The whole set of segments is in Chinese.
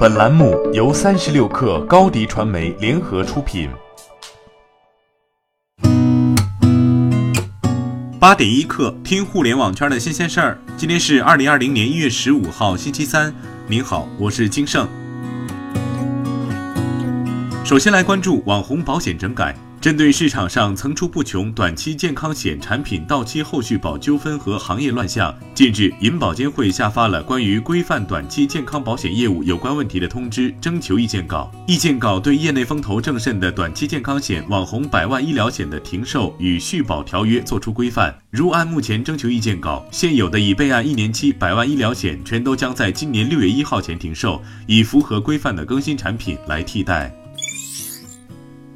本栏目由三十六氪高低传媒联合出品。八点一刻，听互联网圈的新鲜事儿。今天是二零二零年一月十五号，星期三。您好，我是金盛。首先来关注网红保险整改。针对市场上层出不穷短期健康险产品到期后续保纠纷和行业乱象，近日银保监会下发了关于规范短期健康保险业务有关问题的通知征求意见稿。意见稿对业内风头正盛的短期健康险、网红百万医疗险的停售与续保条约作出规范。如按目前征求意见稿，现有的已备案一年期百万医疗险全都将在今年六月一号前停售，以符合规范的更新产品来替代。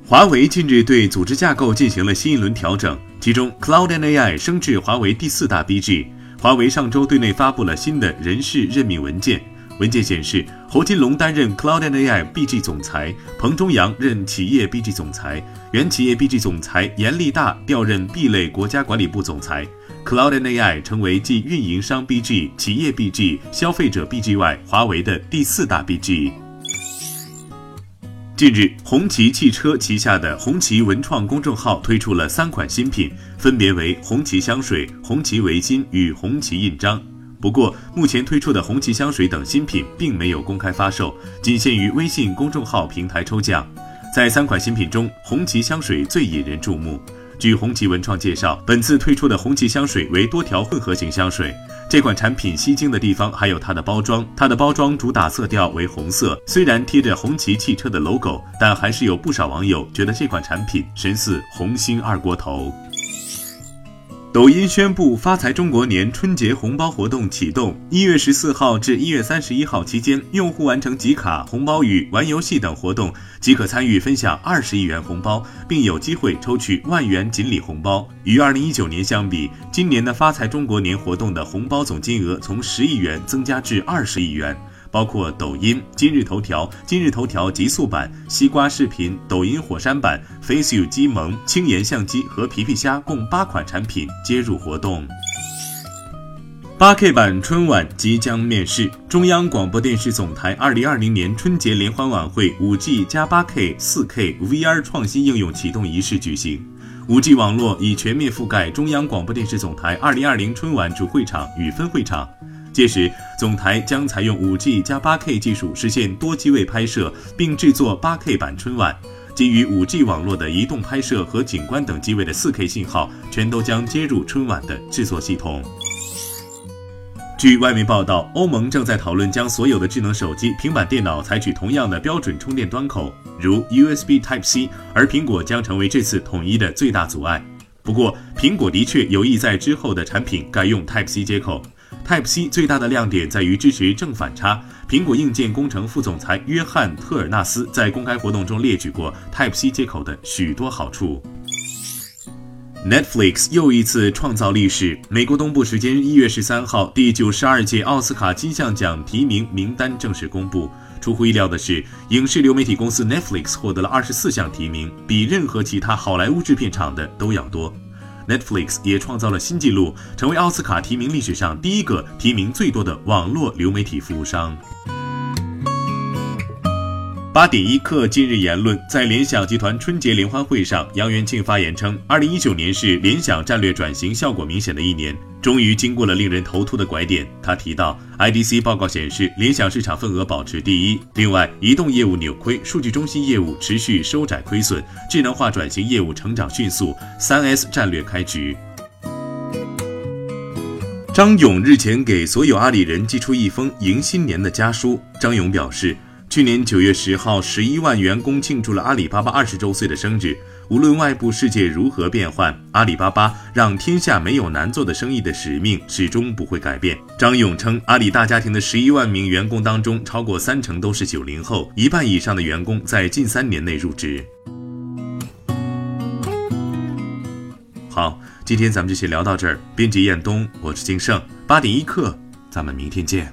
华为近日对组织架构进行了新一轮调整，其中 Cloud and AI 升至华为第四大 BG。华为上周对内发布了新的人事任命文件，文件显示，侯金龙担任 Cloud and AI BG 总裁，彭中阳任企业 BG 总裁，原企业 BG 总裁严立大调任 B 类国家管理部总裁。Cloud and AI 成为继运营商 BG、企业 BG、消费者 BG 外，华为的第四大 BG。近日，红旗汽车旗下的红旗文创公众号推出了三款新品，分别为红旗香水、红旗围巾与红旗印章。不过，目前推出的红旗香水等新品并没有公开发售，仅限于微信公众号平台抽奖。在三款新品中，红旗香水最引人注目。据红旗文创介绍，本次推出的红旗香水为多条混合型香水。这款产品吸睛的地方还有它的包装，它的包装主打色调为红色，虽然贴着红旗汽车的 logo，但还是有不少网友觉得这款产品神似红星二锅头。抖音宣布发财中国年春节红包活动启动，一月十四号至一月三十一号期间，用户完成集卡、红包雨、玩游戏等活动，即可参与分享二十亿元红包，并有机会抽取万元锦鲤红包。与二零一九年相比，今年的发财中国年活动的红包总金额从十亿元增加至二十亿元。包括抖音、今日头条、今日头条极速版、西瓜视频、抖音火山版、FaceU 机萌、轻颜相机和皮皮虾共八款产品接入活动。八 K 版春晚即将面世，中央广播电视总台二零二零年春节联欢晚会五 G 加八 K、四 K VR 创新应用启动仪式举行，五 G 网络已全面覆盖中央广播电视总台二零二零春晚主会场与分会场。届时，总台将采用 5G 加 8K 技术，实现多机位拍摄，并制作 8K 版春晚。基于 5G 网络的移动拍摄和景观等机位的 4K 信号，全都将接入春晚的制作系统。据外媒报道，欧盟正在讨论将所有的智能手机、平板电脑采取同样的标准充电端口，如 USB Type-C，而苹果将成为这次统一的最大阻碍。不过，苹果的确有意在之后的产品改用 Type-C 接口。Type-C 最大的亮点在于支持正反插。苹果硬件工程副总裁约翰·特尔纳斯在公开活动中列举过 Type-C 接口的许多好处。Netflix 又一次创造历史。美国东部时间一月十三号，第九十二届奥斯卡金像奖提名名单正式公布。出乎意料的是，影视流媒体公司 Netflix 获得了二十四项提名，比任何其他好莱坞制片厂的都要多。Netflix 也创造了新纪录，成为奥斯卡提名历史上第一个提名最多的网络流媒体服务商。八点一刻，今日言论，在联想集团春节联欢会上，杨元庆发言称，二零一九年是联想战略转型效果明显的一年。终于经过了令人头秃的拐点，他提到，IDC 报告显示，联想市场份额保持第一。另外，移动业务扭亏，数据中心业务持续收窄亏损，智能化转型业务成长迅速，三 S 战略开局。张勇日前给所有阿里人寄出一封迎新年的家书。张勇表示，去年九月十号，十一万员工庆祝了阿里巴巴二十周岁的生日。无论外部世界如何变换，阿里巴巴让天下没有难做的生意的使命始终不会改变。张勇称，阿里大家庭的十一万名员工当中，超过三成都是九零后，一半以上的员工在近三年内入职。好，今天咱们就先聊到这儿。编辑彦东，我是金盛，八点一刻，咱们明天见。